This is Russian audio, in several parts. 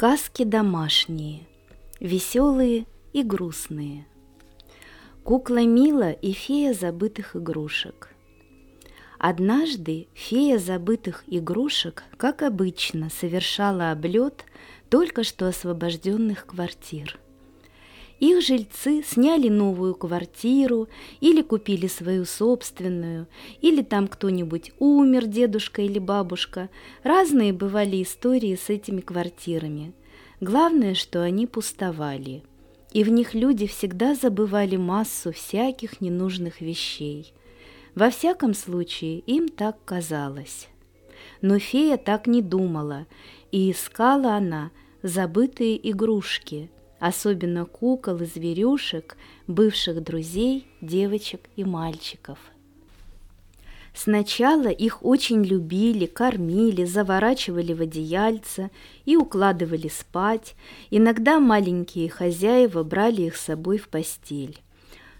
Сказки домашние, веселые и грустные. Кукла Мила и фея забытых игрушек. Однажды фея забытых игрушек, как обычно, совершала облет только что освобожденных квартир. Их жильцы сняли новую квартиру или купили свою собственную, или там кто-нибудь умер, дедушка или бабушка. Разные бывали истории с этими квартирами. Главное, что они пустовали. И в них люди всегда забывали массу всяких ненужных вещей. Во всяком случае, им так казалось. Но фея так не думала, и искала она забытые игрушки – особенно кукол и зверюшек, бывших друзей, девочек и мальчиков. Сначала их очень любили, кормили, заворачивали в одеяльца и укладывали спать. Иногда маленькие хозяева брали их с собой в постель.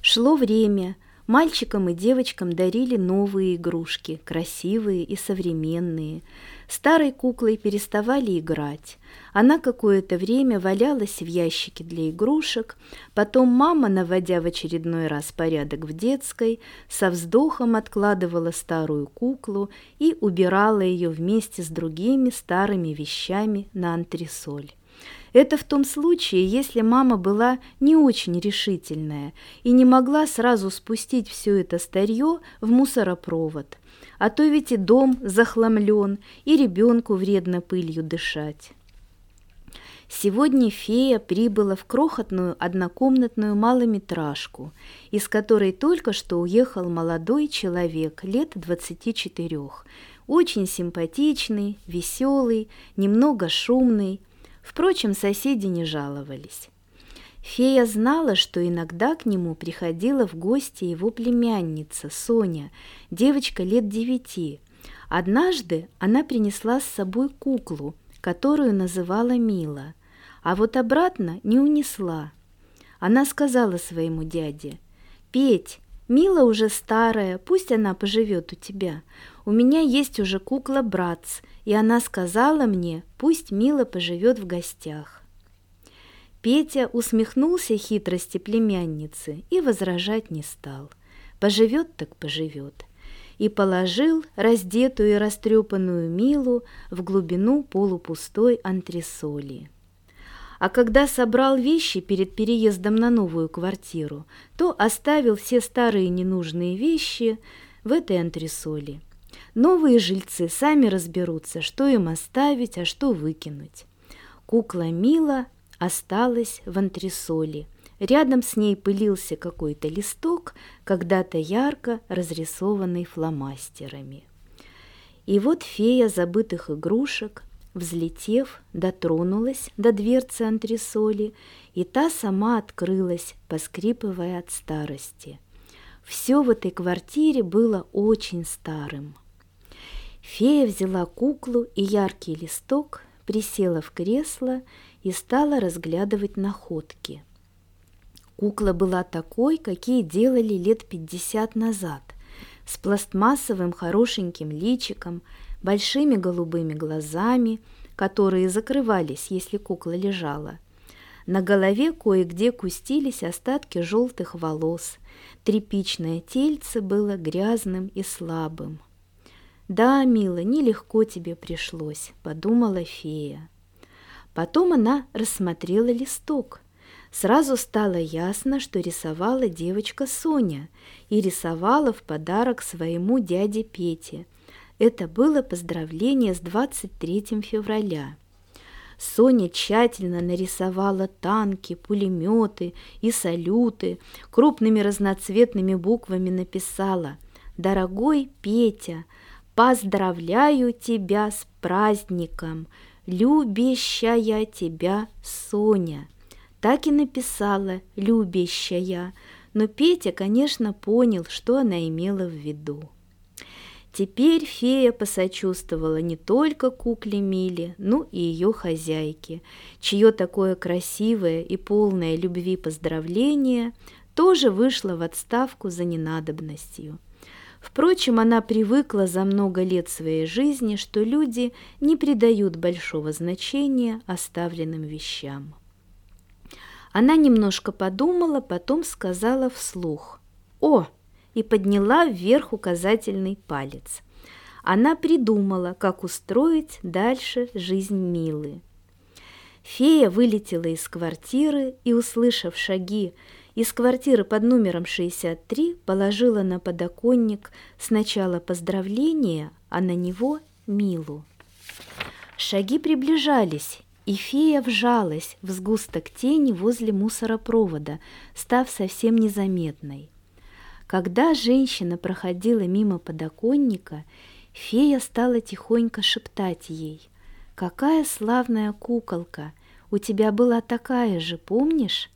Шло время, мальчикам и девочкам дарили новые игрушки, красивые и современные – Старой куклой переставали играть. Она какое-то время валялась в ящике для игрушек, потом мама, наводя в очередной раз порядок в детской, со вздохом откладывала старую куклу и убирала ее вместе с другими старыми вещами на антресоль. Это в том случае, если мама была не очень решительная и не могла сразу спустить все это старье в мусоропровод – а то ведь и дом захламлен, и ребенку вредно пылью дышать. Сегодня фея прибыла в крохотную однокомнатную малометражку, из которой только что уехал молодой человек лет 24, очень симпатичный, веселый, немного шумный. Впрочем, соседи не жаловались. Фея знала, что иногда к нему приходила в гости его племянница Соня, девочка лет девяти. Однажды она принесла с собой куклу, которую называла Мила, а вот обратно не унесла. Она сказала своему дяде, «Петь, Мила уже старая, пусть она поживет у тебя. У меня есть уже кукла Братц, и она сказала мне, пусть Мила поживет в гостях». Петя усмехнулся хитрости племянницы и возражать не стал. Поживет так поживет. И положил раздетую и растрепанную Милу в глубину полупустой антресоли. А когда собрал вещи перед переездом на новую квартиру, то оставил все старые ненужные вещи в этой антресоли. Новые жильцы сами разберутся, что им оставить, а что выкинуть. Кукла Мила осталась в антресоли. Рядом с ней пылился какой-то листок, когда-то ярко разрисованный фломастерами. И вот фея забытых игрушек, взлетев, дотронулась до дверцы антресоли, и та сама открылась, поскрипывая от старости. Все в этой квартире было очень старым. Фея взяла куклу и яркий листок, присела в кресло и стала разглядывать находки. Кукла была такой, какие делали лет пятьдесят назад, с пластмассовым хорошеньким личиком, большими голубыми глазами, которые закрывались, если кукла лежала. На голове кое-где кустились остатки желтых волос, тряпичное тельце было грязным и слабым. «Да, мила, нелегко тебе пришлось», — подумала фея. Потом она рассмотрела листок. Сразу стало ясно, что рисовала девочка Соня и рисовала в подарок своему дяде Пете. Это было поздравление с 23 февраля. Соня тщательно нарисовала танки, пулеметы и салюты, крупными разноцветными буквами написала «Дорогой Петя, поздравляю тебя с праздником! любящая тебя Соня. Так и написала «любящая», но Петя, конечно, понял, что она имела в виду. Теперь фея посочувствовала не только кукле Миле, но и ее хозяйке, чье такое красивое и полное любви поздравление тоже вышло в отставку за ненадобностью. Впрочем, она привыкла за много лет своей жизни, что люди не придают большого значения оставленным вещам. Она немножко подумала, потом сказала вслух «О!» И подняла вверх указательный палец. Она придумала, как устроить дальше жизнь Милы. Фея вылетела из квартиры и, услышав шаги из квартиры под номером 63, положила на подоконник сначала поздравление, а на него Милу. Шаги приближались, и фея вжалась в сгусток тени возле мусоропровода, став совсем незаметной. Когда женщина проходила мимо подоконника, фея стала тихонько шептать ей «Какая славная куколка! У тебя была такая же, помнишь?»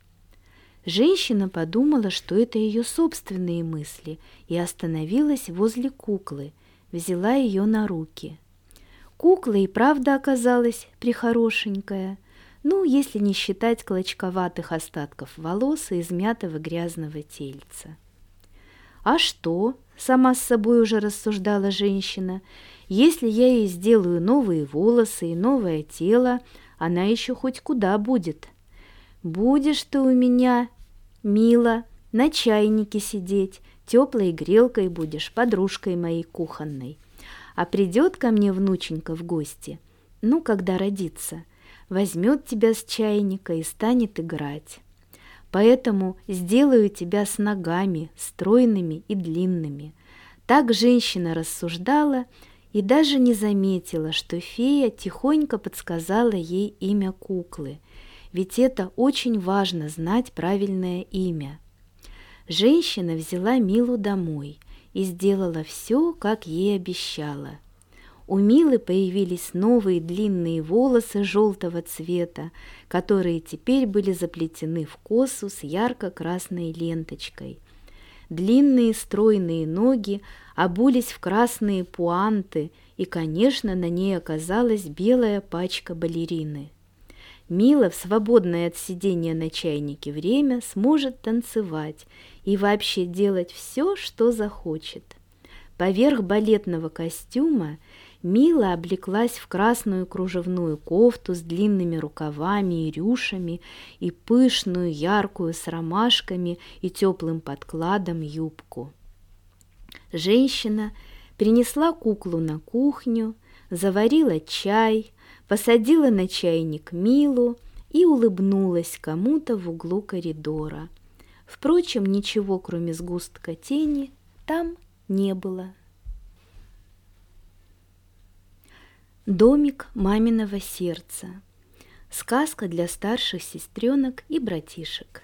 Женщина подумала, что это ее собственные мысли, и остановилась возле куклы, взяла ее на руки – Кукла и правда оказалась прихорошенькая, ну, если не считать клочковатых остатков волос и измятого грязного тельца. «А что?» – сама с собой уже рассуждала женщина. «Если я ей сделаю новые волосы и новое тело, она еще хоть куда будет. Будешь ты у меня, мила, на чайнике сидеть, теплой грелкой будешь, подружкой моей кухонной. А придет ко мне внученька в гости, ну, когда родится, возьмет тебя с чайника и станет играть. Поэтому сделаю тебя с ногами, стройными и длинными. Так женщина рассуждала и даже не заметила, что фея тихонько подсказала ей имя куклы, ведь это очень важно знать правильное имя. Женщина взяла Милу домой – и сделала все, как ей обещала. У Милы появились новые длинные волосы желтого цвета, которые теперь были заплетены в косу с ярко-красной ленточкой. Длинные стройные ноги обулись в красные пуанты, и, конечно, на ней оказалась белая пачка балерины. Мила в свободное от сидения на чайнике время сможет танцевать и вообще делать все, что захочет. Поверх балетного костюма Мила облеклась в красную кружевную кофту с длинными рукавами и рюшами и пышную, яркую с ромашками и теплым подкладом юбку. Женщина принесла куклу на кухню, заварила чай, посадила на чайник Милу и улыбнулась кому-то в углу коридора. Впрочем, ничего, кроме сгустка тени, там не было. Домик маминого сердца. Сказка для старших сестренок и братишек.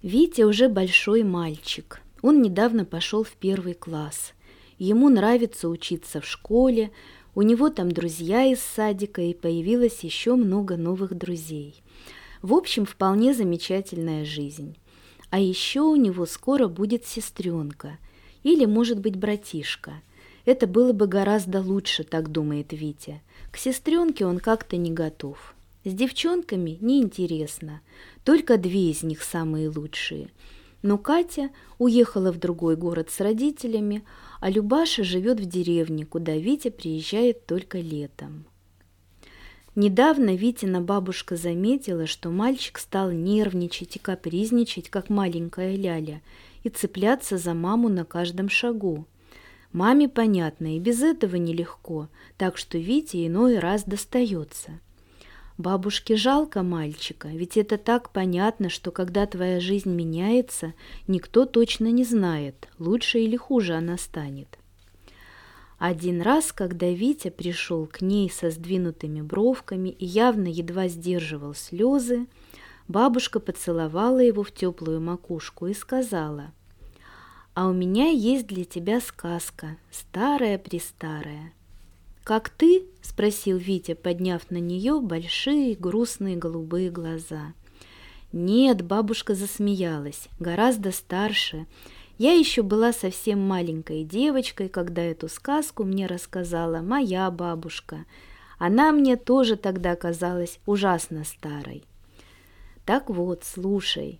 Витя уже большой мальчик. Он недавно пошел в первый класс. Ему нравится учиться в школе, у него там друзья из садика, и появилось еще много новых друзей. В общем, вполне замечательная жизнь. А еще у него скоро будет сестренка, или, может быть, братишка. Это было бы гораздо лучше, так думает Витя. К сестренке он как-то не готов. С девчонками неинтересно, только две из них самые лучшие. Но Катя уехала в другой город с родителями, а Любаша живет в деревне, куда Витя приезжает только летом. Недавно Витина бабушка заметила, что мальчик стал нервничать и капризничать, как маленькая ляля, и цепляться за маму на каждом шагу. Маме понятно, и без этого нелегко, так что Вите иной раз достается. Бабушке жалко мальчика, ведь это так понятно, что когда твоя жизнь меняется, никто точно не знает, лучше или хуже она станет. Один раз, когда Витя пришел к ней со сдвинутыми бровками и явно едва сдерживал слезы, бабушка поцеловала его в теплую макушку и сказала, «А у меня есть для тебя сказка, старая-престарая». «Как ты?» – спросил Витя, подняв на нее большие грустные голубые глаза. «Нет», – бабушка засмеялась, – «гораздо старше. Я еще была совсем маленькой девочкой, когда эту сказку мне рассказала моя бабушка. Она мне тоже тогда казалась ужасно старой». «Так вот, слушай».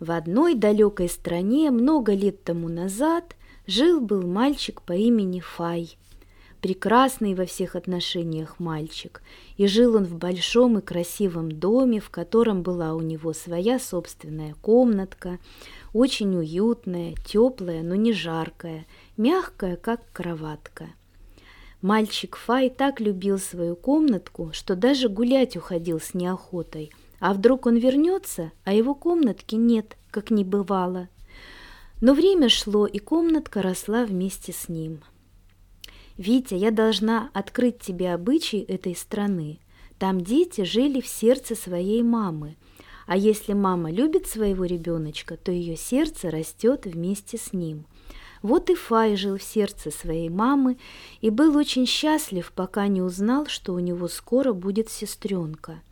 В одной далекой стране много лет тому назад Жил-был мальчик по имени Фай. Прекрасный во всех отношениях мальчик. И жил он в большом и красивом доме, в котором была у него своя собственная комнатка, очень уютная, теплая, но не жаркая, мягкая, как кроватка. Мальчик Фай так любил свою комнатку, что даже гулять уходил с неохотой. А вдруг он вернется, а его комнатки нет, как не бывало. Но время шло, и комнатка росла вместе с ним. «Витя, я должна открыть тебе обычаи этой страны. Там дети жили в сердце своей мамы. А если мама любит своего ребеночка, то ее сердце растет вместе с ним». Вот и Фай жил в сердце своей мамы и был очень счастлив, пока не узнал, что у него скоро будет сестренка –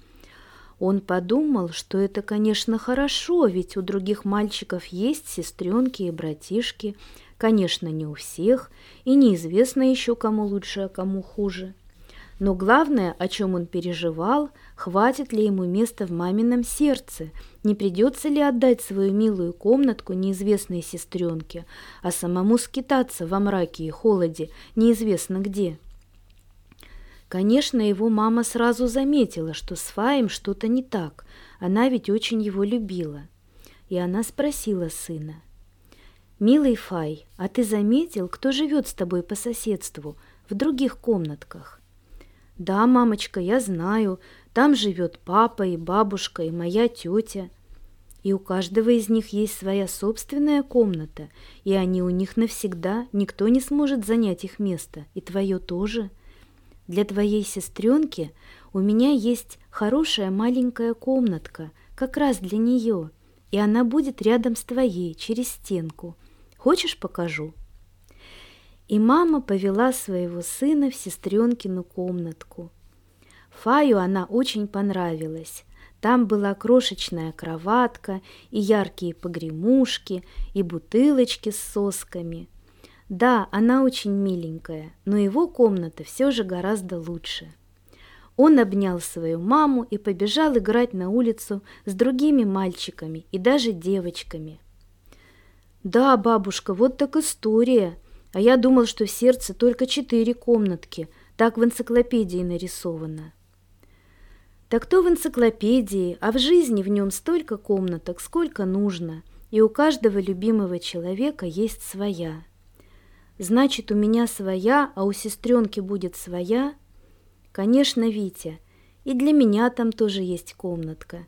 он подумал, что это, конечно, хорошо, ведь у других мальчиков есть сестренки и братишки. Конечно, не у всех, и неизвестно еще, кому лучше, а кому хуже. Но главное, о чем он переживал, хватит ли ему места в мамином сердце, не придется ли отдать свою милую комнатку неизвестной сестренке, а самому скитаться во мраке и холоде неизвестно где. Конечно, его мама сразу заметила, что с Фаем что-то не так. Она ведь очень его любила. И она спросила сына. «Милый Фай, а ты заметил, кто живет с тобой по соседству, в других комнатках?» «Да, мамочка, я знаю. Там живет папа и бабушка и моя тетя. И у каждого из них есть своя собственная комната, и они у них навсегда, никто не сможет занять их место, и твое тоже». Для твоей сестренки у меня есть хорошая маленькая комнатка, как раз для нее, и она будет рядом с твоей, через стенку. Хочешь, покажу?» И мама повела своего сына в сестренкину комнатку. Фаю она очень понравилась. Там была крошечная кроватка и яркие погремушки, и бутылочки с сосками – да, она очень миленькая, но его комната все же гораздо лучше. Он обнял свою маму и побежал играть на улицу с другими мальчиками и даже девочками. «Да, бабушка, вот так история. А я думал, что в сердце только четыре комнатки. Так в энциклопедии нарисовано». Так то в энциклопедии, а в жизни в нем столько комнаток, сколько нужно, и у каждого любимого человека есть своя. Значит, у меня своя, а у сестренки будет своя? Конечно, Витя. И для меня там тоже есть комнатка.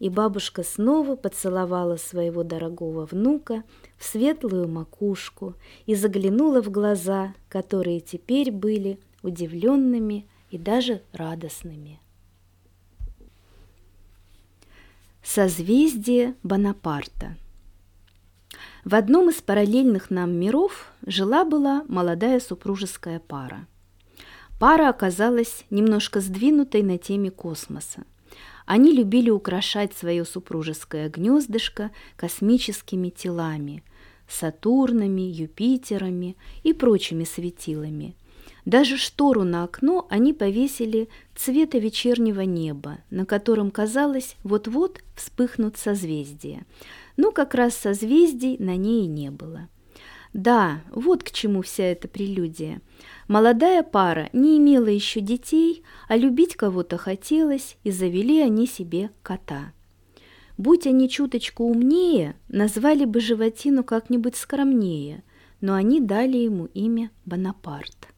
И бабушка снова поцеловала своего дорогого внука в светлую макушку и заглянула в глаза, которые теперь были удивленными и даже радостными. Созвездие Бонапарта – в одном из параллельных нам миров жила-была молодая супружеская пара. Пара оказалась немножко сдвинутой на теме космоса. Они любили украшать свое супружеское гнездышко космическими телами – Сатурнами, Юпитерами и прочими светилами. Даже штору на окно они повесили цвета вечернего неба, на котором, казалось, вот-вот вспыхнут созвездия – но как раз созвездий на ней не было. Да, вот к чему вся эта прелюдия. Молодая пара не имела еще детей, а любить кого-то хотелось, и завели они себе кота. Будь они чуточку умнее, назвали бы животину как-нибудь скромнее, но они дали ему имя Бонапарт.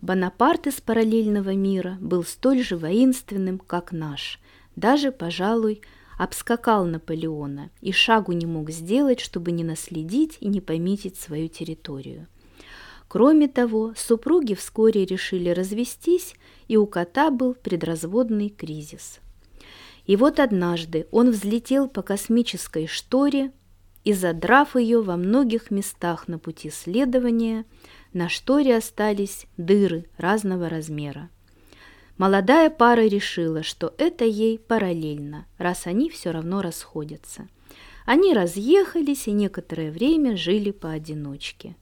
Бонапарт из параллельного мира был столь же воинственным, как наш, даже, пожалуй, обскакал Наполеона и шагу не мог сделать, чтобы не наследить и не пометить свою территорию. Кроме того, супруги вскоре решили развестись, и у кота был предразводный кризис. И вот однажды он взлетел по космической шторе и, задрав ее во многих местах на пути следования, на шторе остались дыры разного размера. Молодая пара решила, что это ей параллельно, раз они все равно расходятся. Они разъехались и некоторое время жили поодиночке.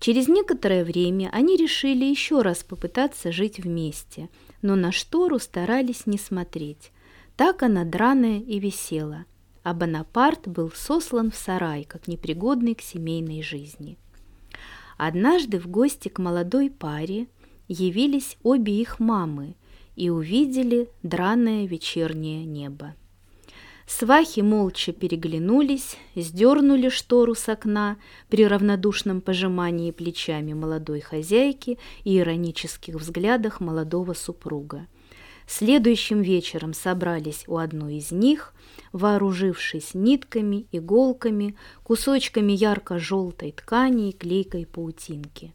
Через некоторое время они решили еще раз попытаться жить вместе, но на штору старались не смотреть. Так она драная и висела, а Бонапарт был сослан в сарай, как непригодный к семейной жизни. Однажды в гости к молодой паре явились обе их мамы и увидели драное вечернее небо. Свахи молча переглянулись, сдернули штору с окна при равнодушном пожимании плечами молодой хозяйки и иронических взглядах молодого супруга. Следующим вечером собрались у одной из них, вооружившись нитками, иголками, кусочками ярко-желтой ткани и клейкой паутинки.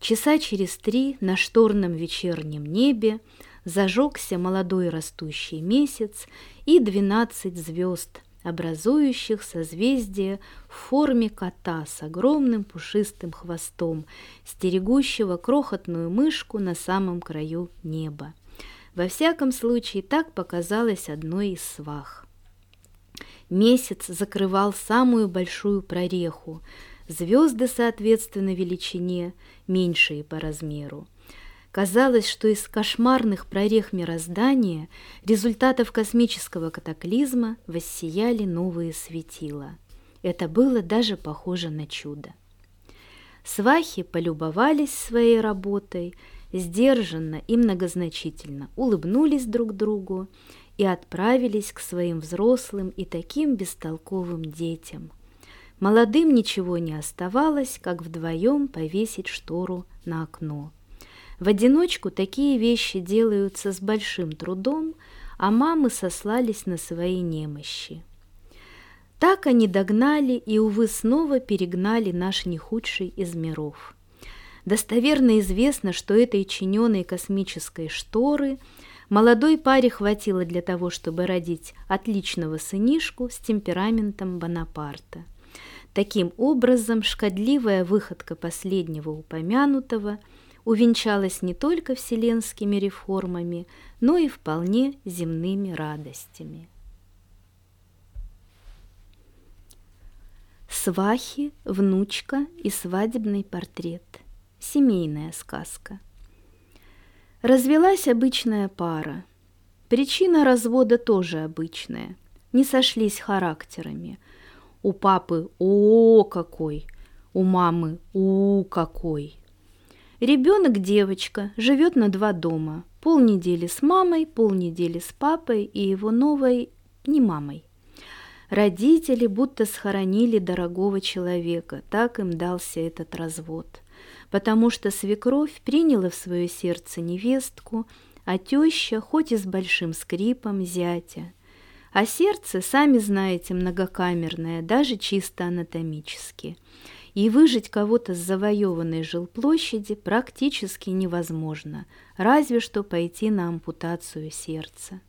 Часа через три на шторном вечернем небе зажегся молодой растущий месяц и двенадцать звезд, образующих созвездие в форме кота с огромным пушистым хвостом, стерегущего крохотную мышку на самом краю неба. Во всяком случае, так показалось одной из свах. Месяц закрывал самую большую прореху, звезды, соответственно, величине, меньшие по размеру. Казалось, что из кошмарных прорех мироздания, результатов космического катаклизма, воссияли новые светила. Это было даже похоже на чудо. Свахи полюбовались своей работой, сдержанно и многозначительно улыбнулись друг другу и отправились к своим взрослым и таким бестолковым детям. Молодым ничего не оставалось, как вдвоем повесить штору на окно. В одиночку такие вещи делаются с большим трудом, а мамы сослались на свои немощи. Так они догнали и, увы, снова перегнали наш нехудший из миров. Достоверно известно, что этой чиненной космической шторы молодой паре хватило для того, чтобы родить отличного сынишку с темпераментом Бонапарта. Таким образом, шкодливая выходка последнего упомянутого – увенчалась не только вселенскими реформами, но и вполне земными радостями. Свахи, внучка и свадебный портрет. Семейная сказка. Развелась обычная пара. Причина развода тоже обычная. Не сошлись характерами. У папы «О, какой!», у мамы «У, какой!». Ребенок девочка, живет на два дома. Полнедели с мамой, полнедели с папой и его новой не мамой. Родители будто схоронили дорогого человека, так им дался этот развод. Потому что свекровь приняла в свое сердце невестку, а теща, хоть и с большим скрипом, зятя. А сердце, сами знаете, многокамерное, даже чисто анатомически – и выжить кого-то с завоеванной жилплощади практически невозможно, разве что пойти на ампутацию сердца.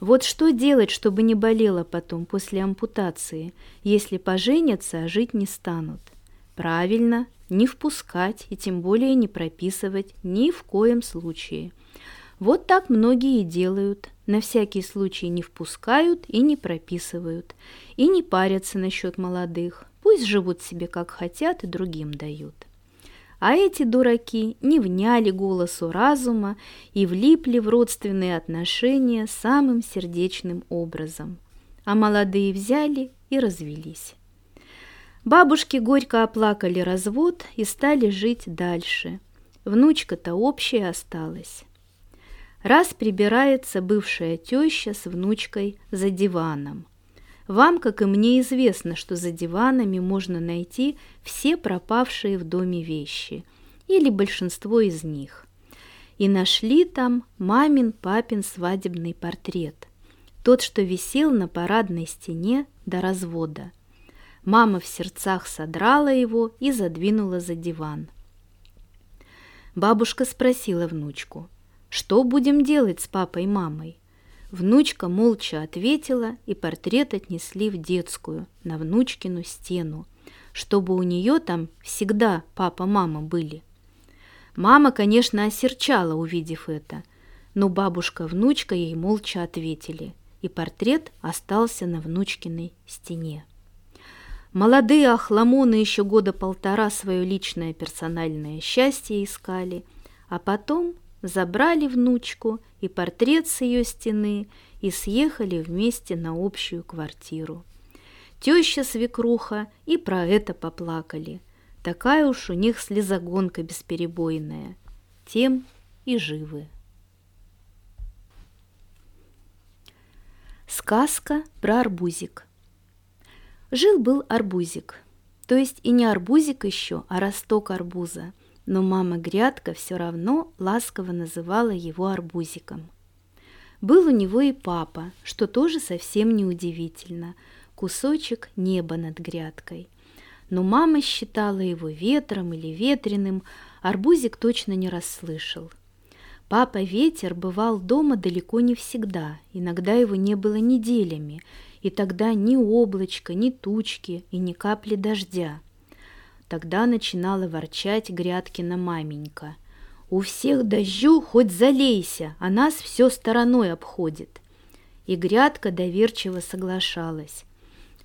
Вот что делать, чтобы не болело потом после ампутации, если поженятся, а жить не станут? Правильно, не впускать и тем более не прописывать ни в коем случае. Вот так многие делают, на всякий случай не впускают и не прописывают, и не парятся насчет молодых, Пусть живут себе как хотят и другим дают. А эти дураки не вняли голосу разума и влипли в родственные отношения самым сердечным образом. А молодые взяли и развелись. Бабушки горько оплакали развод и стали жить дальше. Внучка-то общая осталась. Раз прибирается бывшая теща с внучкой за диваном – вам, как и мне, известно, что за диванами можно найти все пропавшие в доме вещи, или большинство из них. И нашли там мамин папин свадебный портрет, тот, что висел на парадной стене до развода. Мама в сердцах содрала его и задвинула за диван. Бабушка спросила внучку, что будем делать с папой и мамой? Внучка молча ответила, и портрет отнесли в детскую, на внучкину стену, чтобы у нее там всегда папа-мама были. Мама, конечно, осерчала, увидев это, но бабушка-внучка ей молча ответили, и портрет остался на внучкиной стене. Молодые охламоны еще года полтора свое личное персональное счастье искали, а потом забрали внучку и портрет с ее стены и съехали вместе на общую квартиру. Теща свекруха и про это поплакали. Такая уж у них слезогонка бесперебойная. Тем и живы. Сказка про арбузик. Жил-был арбузик. То есть и не арбузик еще, а росток арбуза. Но мама Грядка все равно ласково называла его арбузиком. Был у него и папа, что тоже совсем неудивительно. Кусочек неба над грядкой. Но мама считала его ветром или ветреным, арбузик точно не расслышал. Папа Ветер бывал дома далеко не всегда, иногда его не было неделями, и тогда ни облачка, ни тучки и ни капли дождя. Тогда начинала ворчать Грядкина маменька. У всех дождю хоть залейся, а нас все стороной обходит. И грядка доверчиво соглашалась.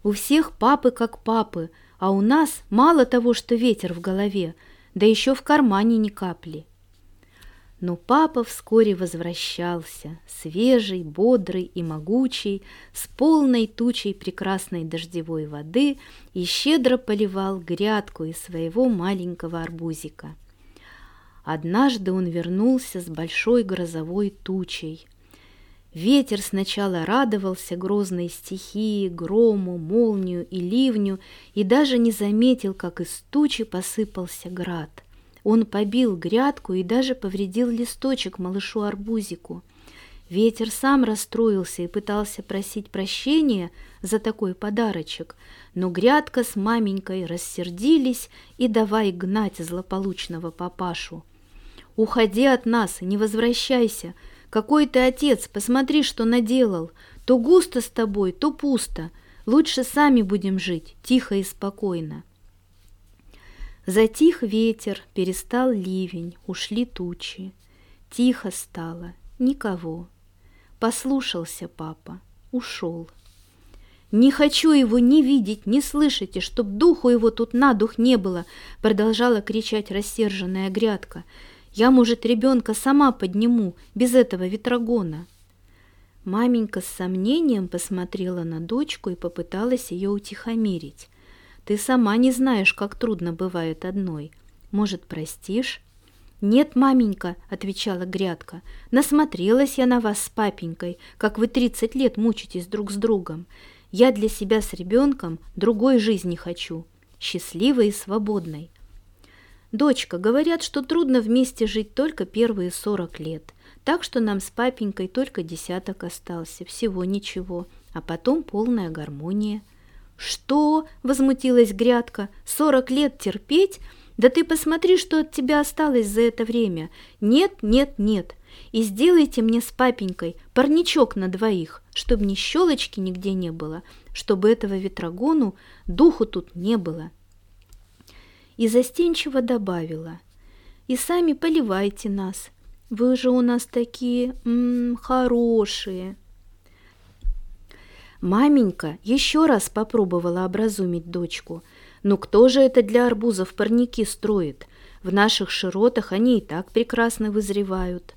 У всех папы как папы, а у нас мало того, что ветер в голове, да еще в кармане ни капли. Но папа вскоре возвращался, свежий, бодрый и могучий, с полной тучей прекрасной дождевой воды и щедро поливал грядку из своего маленького арбузика. Однажды он вернулся с большой грозовой тучей. Ветер сначала радовался грозной стихии, грому, молнию и ливню и даже не заметил, как из тучи посыпался град. Он побил грядку и даже повредил листочек малышу арбузику. Ветер сам расстроился и пытался просить прощения за такой подарочек, но грядка с маменькой рассердились и давай гнать злополучного папашу. Уходи от нас, не возвращайся. Какой ты отец, посмотри, что наделал. То густо с тобой, то пусто. Лучше сами будем жить, тихо и спокойно. Затих ветер, перестал ливень, ушли тучи. Тихо стало, никого. Послушался папа, ушел. «Не хочу его ни видеть, ни слышать, и чтоб духу его тут на дух не было!» Продолжала кричать рассерженная грядка – я, может, ребенка сама подниму, без этого ветрогона. Маменька с сомнением посмотрела на дочку и попыталась ее утихомирить. Ты сама не знаешь, как трудно бывает одной. Может, простишь? «Нет, маменька», — отвечала Грядка, — «насмотрелась я на вас с папенькой, как вы тридцать лет мучитесь друг с другом. Я для себя с ребенком другой жизни хочу, счастливой и свободной. «Дочка, говорят, что трудно вместе жить только первые сорок лет, так что нам с папенькой только десяток остался, всего ничего, а потом полная гармония». «Что?» – возмутилась Грядка. «Сорок лет терпеть? Да ты посмотри, что от тебя осталось за это время. Нет, нет, нет. И сделайте мне с папенькой парничок на двоих, чтобы ни щелочки нигде не было, чтобы этого ветрогону духу тут не было и застенчиво добавила. «И сами поливайте нас. Вы же у нас такие м -м, хорошие». Маменька еще раз попробовала образумить дочку. «Ну кто же это для арбузов парники строит? В наших широтах они и так прекрасно вызревают».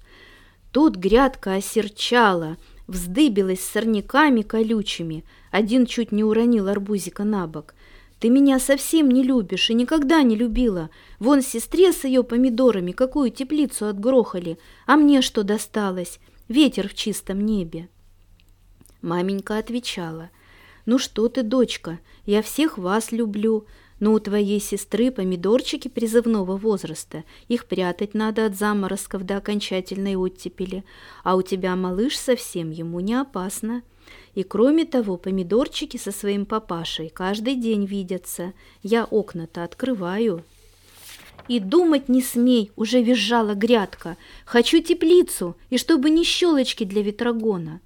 Тут грядка осерчала, вздыбилась сорняками колючими. Один чуть не уронил арбузика на бок. Ты меня совсем не любишь и никогда не любила. Вон сестре с ее помидорами какую теплицу отгрохали, а мне что досталось? Ветер в чистом небе. Маменька отвечала. «Ну что ты, дочка, я всех вас люблю, но у твоей сестры помидорчики призывного возраста, их прятать надо от заморозков до окончательной оттепели, а у тебя малыш совсем ему не опасно». И кроме того, помидорчики со своим папашей каждый день видятся. Я окна-то открываю. И думать не смей, уже визжала грядка. Хочу теплицу, и чтобы не щелочки для ветрогона.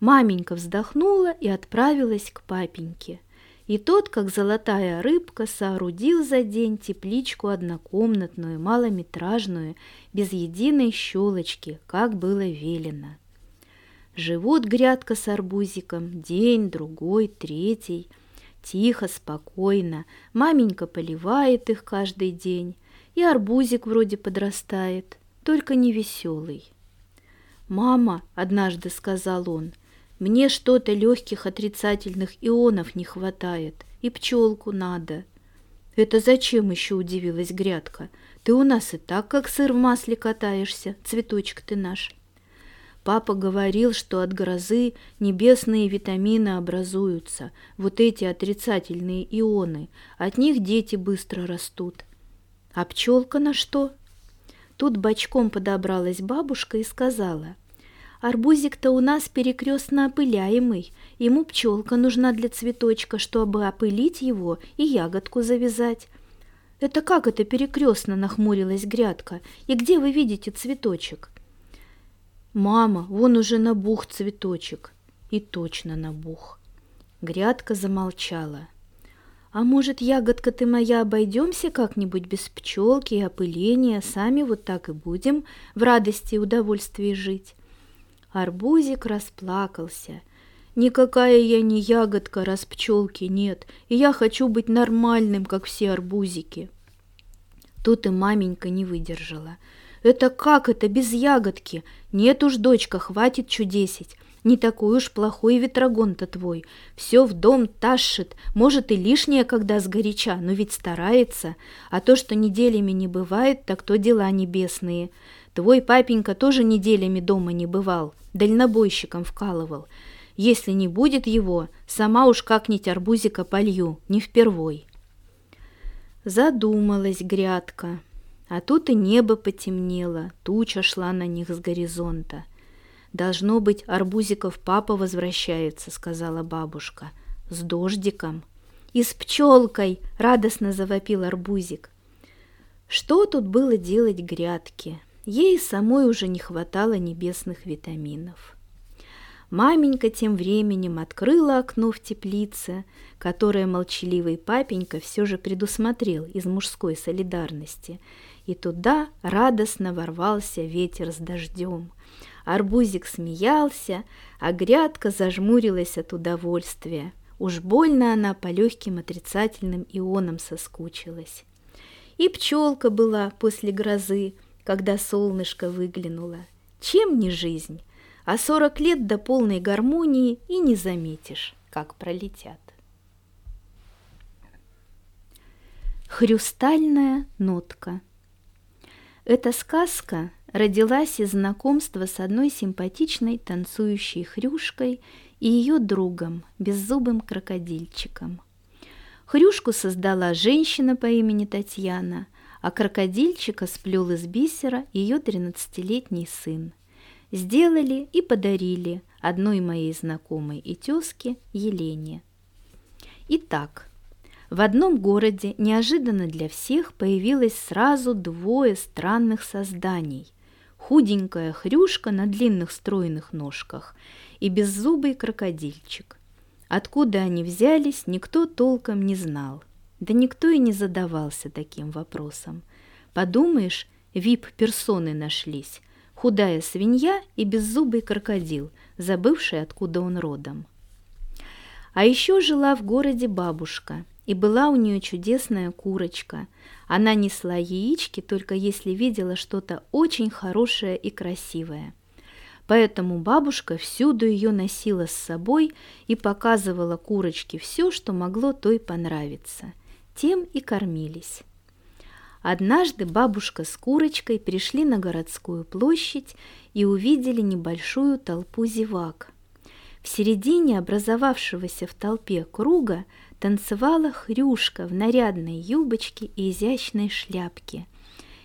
Маменька вздохнула и отправилась к папеньке. И тот, как золотая рыбка, соорудил за день тепличку однокомнатную, малометражную, без единой щелочки, как было велено. Живут грядка с арбузиком день, другой, третий. Тихо, спокойно. Маменька поливает их каждый день. И арбузик вроде подрастает, только не веселый. «Мама», — однажды сказал он, — «мне что-то легких отрицательных ионов не хватает, и пчелку надо». «Это зачем еще?» – удивилась грядка. «Ты у нас и так, как сыр в масле катаешься, цветочек ты наш». Папа говорил, что от грозы небесные витамины образуются, вот эти отрицательные ионы. От них дети быстро растут. А пчелка на что? Тут бочком подобралась бабушка и сказала, «Арбузик-то у нас перекрестно опыляемый, ему пчелка нужна для цветочка, чтобы опылить его и ягодку завязать». «Это как это перекрестно?» – нахмурилась грядка. «И где вы видите цветочек?» «Мама, вон уже набух цветочек». И точно набух. Грядка замолчала. «А может, ягодка ты моя, обойдемся как-нибудь без пчелки и опыления, сами вот так и будем в радости и удовольствии жить?» Арбузик расплакался. «Никакая я не ягодка, раз пчелки нет, и я хочу быть нормальным, как все арбузики». Тут и маменька не выдержала – это как это без ягодки? Нет уж, дочка, хватит чудесить. Не такой уж плохой ветрогон-то твой. Все в дом тащит, может и лишнее, когда сгоряча, но ведь старается. А то, что неделями не бывает, так то дела небесные. Твой папенька тоже неделями дома не бывал, дальнобойщиком вкалывал. Если не будет его, сама уж как-нибудь арбузика полью, не впервой. Задумалась грядка. А тут и небо потемнело, туча шла на них с горизонта. «Должно быть, Арбузиков папа возвращается», — сказала бабушка. «С дождиком». «И с пчелкой!» — радостно завопил Арбузик. Что тут было делать грядке? Ей самой уже не хватало небесных витаминов. Маменька тем временем открыла окно в теплице, которое молчаливый папенька все же предусмотрел из мужской солидарности, и туда радостно ворвался ветер с дождем. Арбузик смеялся, а грядка зажмурилась от удовольствия. Уж больно она по легким отрицательным ионам соскучилась. И пчелка была после грозы, когда солнышко выглянуло. Чем не жизнь? А сорок лет до полной гармонии и не заметишь, как пролетят. Хрустальная нотка – эта сказка родилась из знакомства с одной симпатичной танцующей хрюшкой и ее другом, беззубым крокодильчиком. Хрюшку создала женщина по имени Татьяна, а крокодильчика сплел из бисера ее тринадцатилетний сын. Сделали и подарили одной моей знакомой и тезке Елене. Итак, в одном городе неожиданно для всех появилось сразу двое странных созданий. Худенькая хрюшка на длинных стройных ножках и беззубый крокодильчик. Откуда они взялись, никто толком не знал. Да никто и не задавался таким вопросом. Подумаешь, вип-персоны нашлись. Худая свинья и беззубый крокодил, забывший, откуда он родом. А еще жила в городе бабушка – и была у нее чудесная курочка. Она несла яички, только если видела что-то очень хорошее и красивое. Поэтому бабушка всюду ее носила с собой и показывала курочке все, что могло той понравиться. Тем и кормились. Однажды бабушка с курочкой пришли на городскую площадь и увидели небольшую толпу зевак. В середине образовавшегося в толпе круга танцевала хрюшка в нарядной юбочке и изящной шляпке.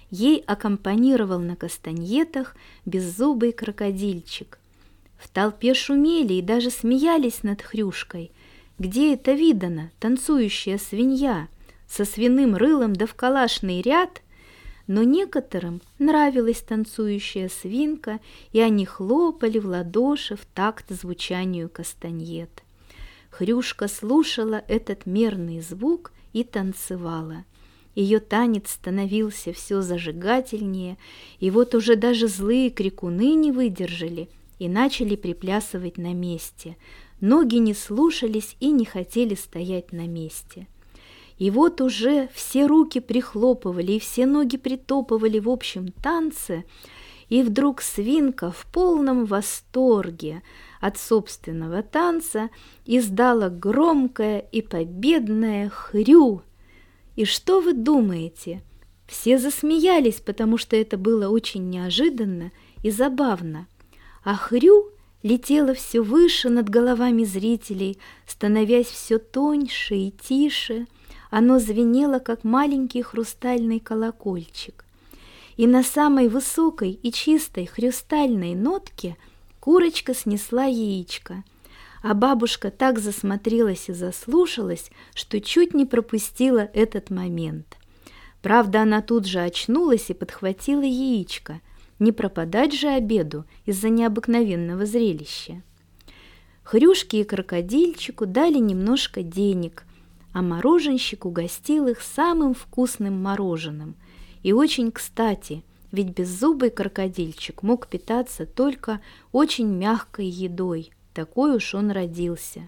Ей аккомпанировал на кастаньетах беззубый крокодильчик. В толпе шумели и даже смеялись над хрюшкой. Где это видано, танцующая свинья, со свиным рылом да в калашный ряд? Но некоторым нравилась танцующая свинка, и они хлопали в ладоши в такт звучанию кастаньет. Хрюшка слушала этот мерный звук и танцевала. Ее танец становился все зажигательнее, и вот уже даже злые крикуны не выдержали и начали приплясывать на месте. Ноги не слушались и не хотели стоять на месте. И вот уже все руки прихлопывали и все ноги притопывали в общем танце, и вдруг свинка в полном восторге – от собственного танца издала громкое и победное хрю. И что вы думаете? Все засмеялись, потому что это было очень неожиданно и забавно. А Хрю летела все выше над головами зрителей, становясь все тоньше и тише. Оно звенело, как маленький хрустальный колокольчик. И на самой высокой и чистой хрустальной нотке курочка снесла яичко. А бабушка так засмотрелась и заслушалась, что чуть не пропустила этот момент. Правда, она тут же очнулась и подхватила яичко. Не пропадать же обеду из-за необыкновенного зрелища. Хрюшке и крокодильчику дали немножко денег, а мороженщик угостил их самым вкусным мороженым. И очень кстати, ведь беззубый крокодильчик мог питаться только очень мягкой едой, такой уж он родился.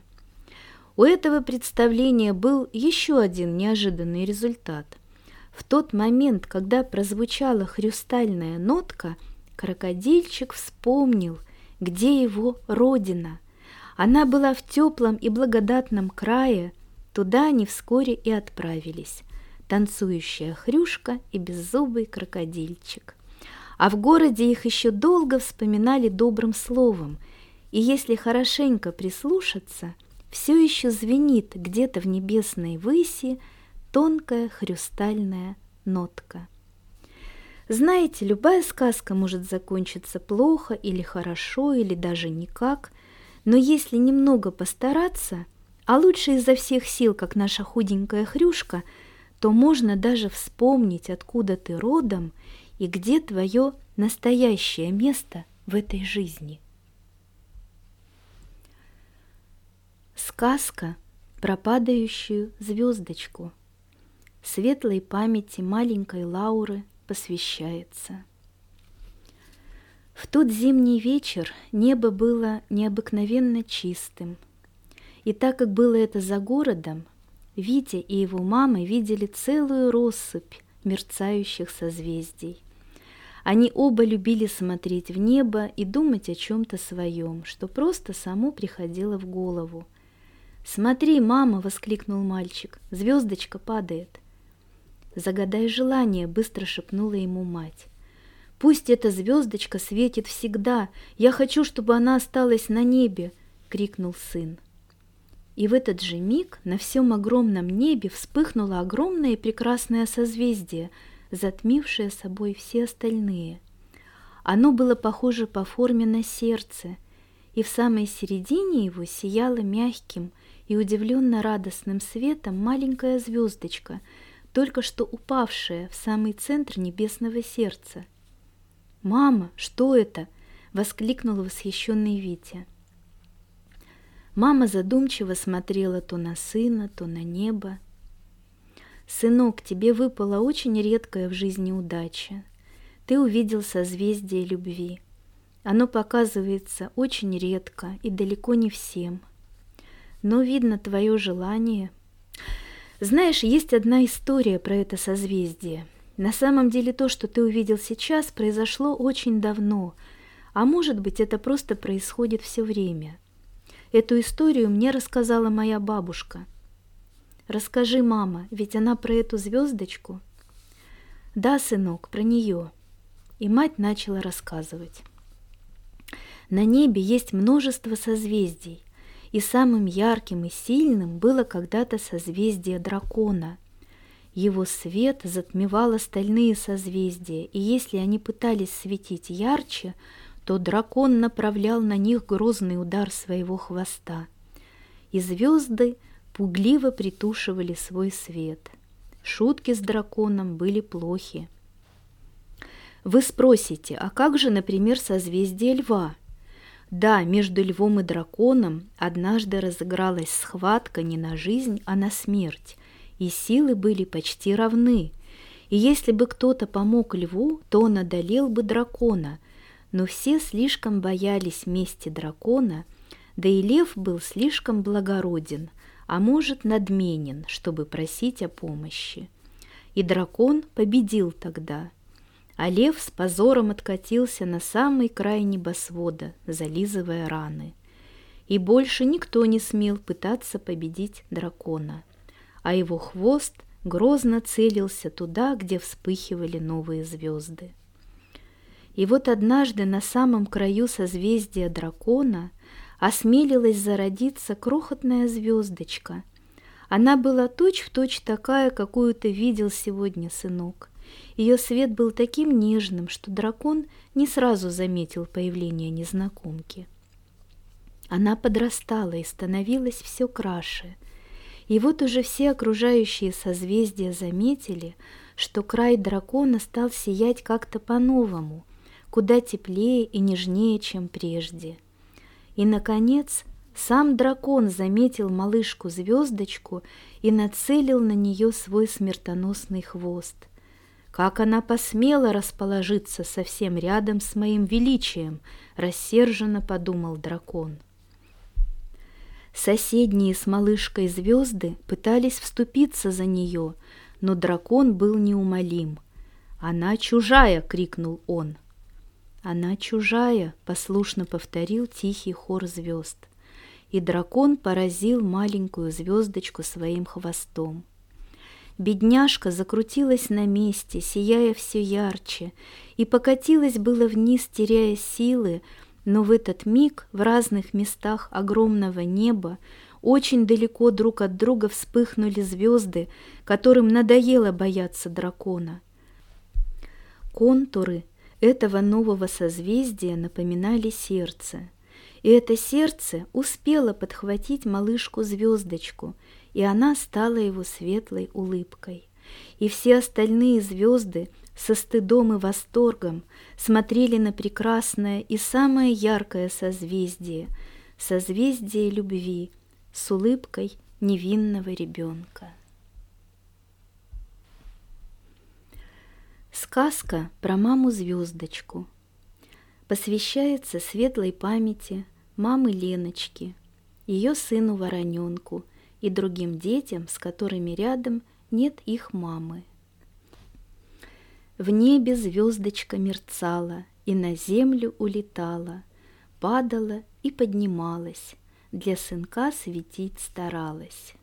У этого представления был еще один неожиданный результат – в тот момент, когда прозвучала хрустальная нотка, крокодильчик вспомнил, где его родина. Она была в теплом и благодатном крае, туда они вскоре и отправились, танцующая хрюшка и беззубый крокодильчик. А в городе их еще долго вспоминали добрым словом, и если хорошенько прислушаться, все еще звенит где-то в небесной выси тонкая хрустальная нотка. Знаете, любая сказка может закончиться плохо или хорошо, или даже никак, но если немного постараться, а лучше изо всех сил, как наша худенькая хрюшка, то можно даже вспомнить, откуда ты родом и где твое настоящее место в этой жизни. Сказка про падающую звездочку – светлой памяти маленькой Лауры посвящается. В тот зимний вечер небо было необыкновенно чистым, и так как было это за городом, Витя и его мама видели целую россыпь мерцающих созвездий. Они оба любили смотреть в небо и думать о чем-то своем, что просто само приходило в голову. «Смотри, мама!» — воскликнул мальчик. «Звездочка падает!» «Загадай желание», — быстро шепнула ему мать. «Пусть эта звездочка светит всегда. Я хочу, чтобы она осталась на небе», — крикнул сын. И в этот же миг на всем огромном небе вспыхнуло огромное и прекрасное созвездие, затмившее собой все остальные. Оно было похоже по форме на сердце, и в самой середине его сияла мягким и удивленно радостным светом маленькая звездочка — только что упавшая в самый центр небесного сердца. «Мама, что это?» — воскликнул восхищенный Витя. Мама задумчиво смотрела то на сына, то на небо. «Сынок, тебе выпала очень редкая в жизни удача. Ты увидел созвездие любви. Оно показывается очень редко и далеко не всем. Но, видно, твое желание знаешь, есть одна история про это созвездие. На самом деле то, что ты увидел сейчас, произошло очень давно, а может быть, это просто происходит все время. Эту историю мне рассказала моя бабушка. Расскажи, мама, ведь она про эту звездочку. Да, сынок, про нее. И мать начала рассказывать. На небе есть множество созвездий, и самым ярким и сильным было когда-то созвездие дракона. Его свет затмевал остальные созвездия, и если они пытались светить ярче, то дракон направлял на них грозный удар своего хвоста. И звезды пугливо притушивали свой свет. Шутки с драконом были плохи. Вы спросите, а как же, например, созвездие льва – да, между львом и драконом однажды разыгралась схватка не на жизнь, а на смерть, и силы были почти равны. И если бы кто-то помог льву, то он одолел бы дракона, но все слишком боялись мести дракона, да и лев был слишком благороден, а может надменен, чтобы просить о помощи. И дракон победил тогда – а лев с позором откатился на самый край небосвода, зализывая раны. И больше никто не смел пытаться победить дракона, а его хвост грозно целился туда, где вспыхивали новые звезды. И вот однажды на самом краю созвездия дракона осмелилась зародиться крохотная звездочка. Она была точь-в-точь точь такая, какую ты видел сегодня, сынок. Ее свет был таким нежным, что дракон не сразу заметил появление незнакомки. Она подрастала и становилась все краше. И вот уже все окружающие созвездия заметили, что край дракона стал сиять как-то по-новому, куда теплее и нежнее, чем прежде. И, наконец, сам дракон заметил малышку-звездочку и нацелил на нее свой смертоносный хвост. Как она посмела расположиться совсем рядом с моим величием, рассерженно подумал дракон. Соседние с малышкой звезды пытались вступиться за нее, но дракон был неумолим. «Она чужая!» — крикнул он. «Она чужая!» — послушно повторил тихий хор звезд. И дракон поразил маленькую звездочку своим хвостом. Бедняжка закрутилась на месте, сияя все ярче, и покатилась было вниз, теряя силы, но в этот миг в разных местах огромного неба очень далеко друг от друга вспыхнули звезды, которым надоело бояться дракона. Контуры этого нового созвездия напоминали сердце, и это сердце успело подхватить малышку-звездочку, и она стала его светлой улыбкой. И все остальные звезды – со стыдом и восторгом смотрели на прекрасное и самое яркое созвездие, созвездие любви с улыбкой невинного ребенка. Сказка про маму-звездочку посвящается светлой памяти мамы Леночки, ее сыну Вороненку и другим детям, с которыми рядом нет их мамы. В небе звездочка мерцала и на землю улетала, падала и поднималась, для сынка светить старалась.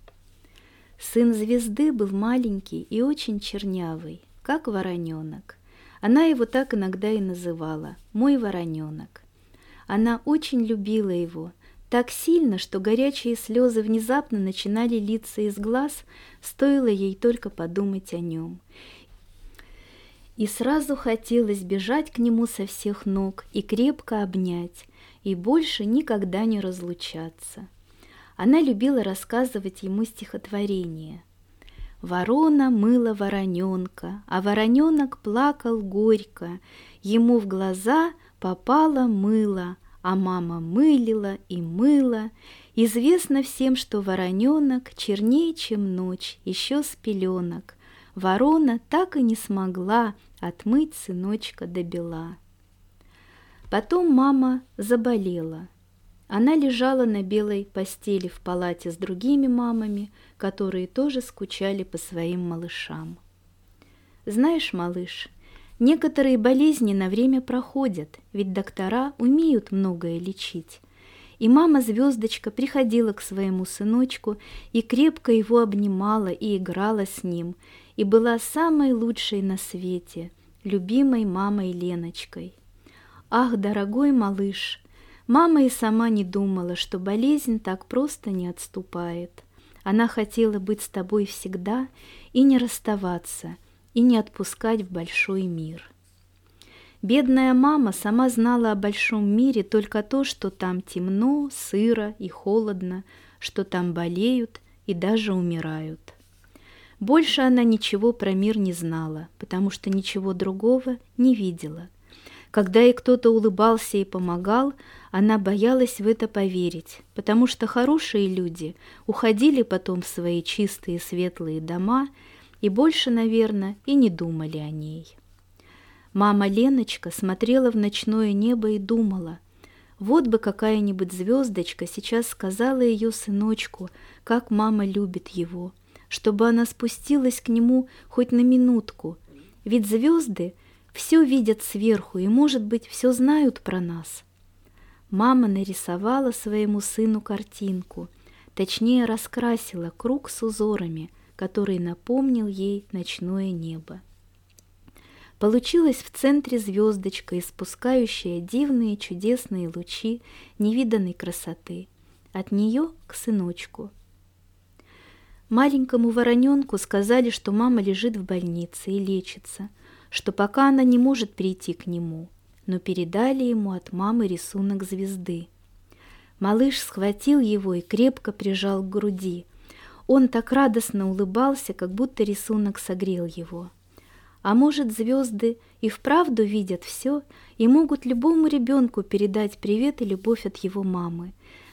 Сын звезды был маленький и очень чернявый, как вороненок. Она его так иногда и называла «мой вороненок». Она очень любила его, так сильно, что горячие слезы внезапно начинали литься из глаз, стоило ей только подумать о нем и сразу хотелось бежать к нему со всех ног и крепко обнять, и больше никогда не разлучаться. Она любила рассказывать ему стихотворения. Ворона мыла вороненка, а вороненок плакал горько, ему в глаза попало мыло, а мама мылила и мыла. Известно всем, что вороненок чернее, чем ночь, еще с пеленок. Ворона так и не смогла отмыть сыночка до бела. Потом мама заболела. Она лежала на белой постели в палате с другими мамами, которые тоже скучали по своим малышам. Знаешь, малыш, некоторые болезни на время проходят, ведь доктора умеют многое лечить. И мама-звездочка приходила к своему сыночку и крепко его обнимала и играла с ним, и была самой лучшей на свете, любимой мамой Леночкой. Ах, дорогой малыш, мама и сама не думала, что болезнь так просто не отступает. Она хотела быть с тобой всегда и не расставаться, и не отпускать в большой мир. Бедная мама сама знала о большом мире только то, что там темно, сыро и холодно, что там болеют и даже умирают. Больше она ничего про мир не знала, потому что ничего другого не видела. Когда ей кто-то улыбался и помогал, она боялась в это поверить, потому что хорошие люди уходили потом в свои чистые светлые дома и больше, наверное, и не думали о ней. Мама Леночка смотрела в ночное небо и думала, вот бы какая-нибудь звездочка сейчас сказала ее сыночку, как мама любит его – чтобы она спустилась к нему хоть на минутку, ведь звезды все видят сверху и, может быть, все знают про нас. Мама нарисовала своему сыну картинку, точнее раскрасила круг с узорами, который напомнил ей ночное небо. Получилась в центре звездочка, испускающая дивные чудесные лучи невиданной красоты. От нее к сыночку. Маленькому вороненку сказали, что мама лежит в больнице и лечится, что пока она не может прийти к нему, но передали ему от мамы рисунок звезды. Малыш схватил его и крепко прижал к груди. Он так радостно улыбался, как будто рисунок согрел его. А может, звезды и вправду видят все и могут любому ребенку передать привет и любовь от его мамы,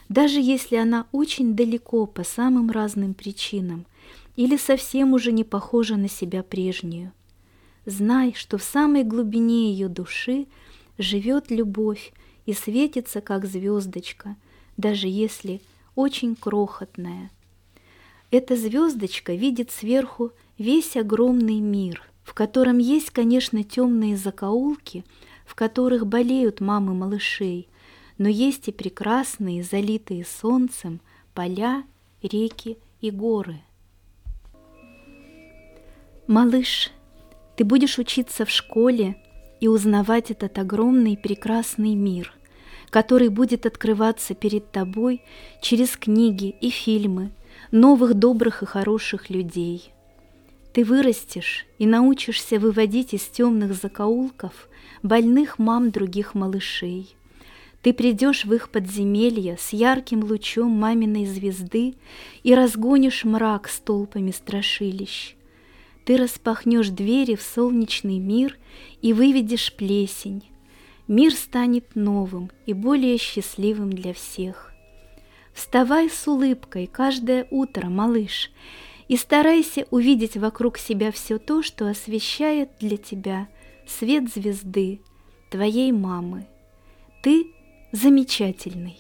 даже если она очень далеко по самым разным причинам или совсем уже не похожа на себя прежнюю. Знай, что в самой глубине ее души живет любовь и светится, как звездочка, даже если очень крохотная. Эта звездочка видит сверху весь огромный мир – в котором есть, конечно, темные закоулки, в которых болеют мамы малышей, но есть и прекрасные, залитые солнцем, поля, реки и горы. Малыш, ты будешь учиться в школе и узнавать этот огромный прекрасный мир, который будет открываться перед тобой через книги и фильмы новых добрых и хороших людей – ты вырастешь и научишься выводить из темных закоулков больных мам других малышей. Ты придешь в их подземелье с ярким лучом маминой звезды и разгонишь мрак с толпами страшилищ. Ты распахнешь двери в солнечный мир и выведешь плесень. Мир станет новым и более счастливым для всех. Вставай с улыбкой каждое утро, малыш, и старайся увидеть вокруг себя все то, что освещает для тебя свет звезды, твоей мамы. Ты замечательный.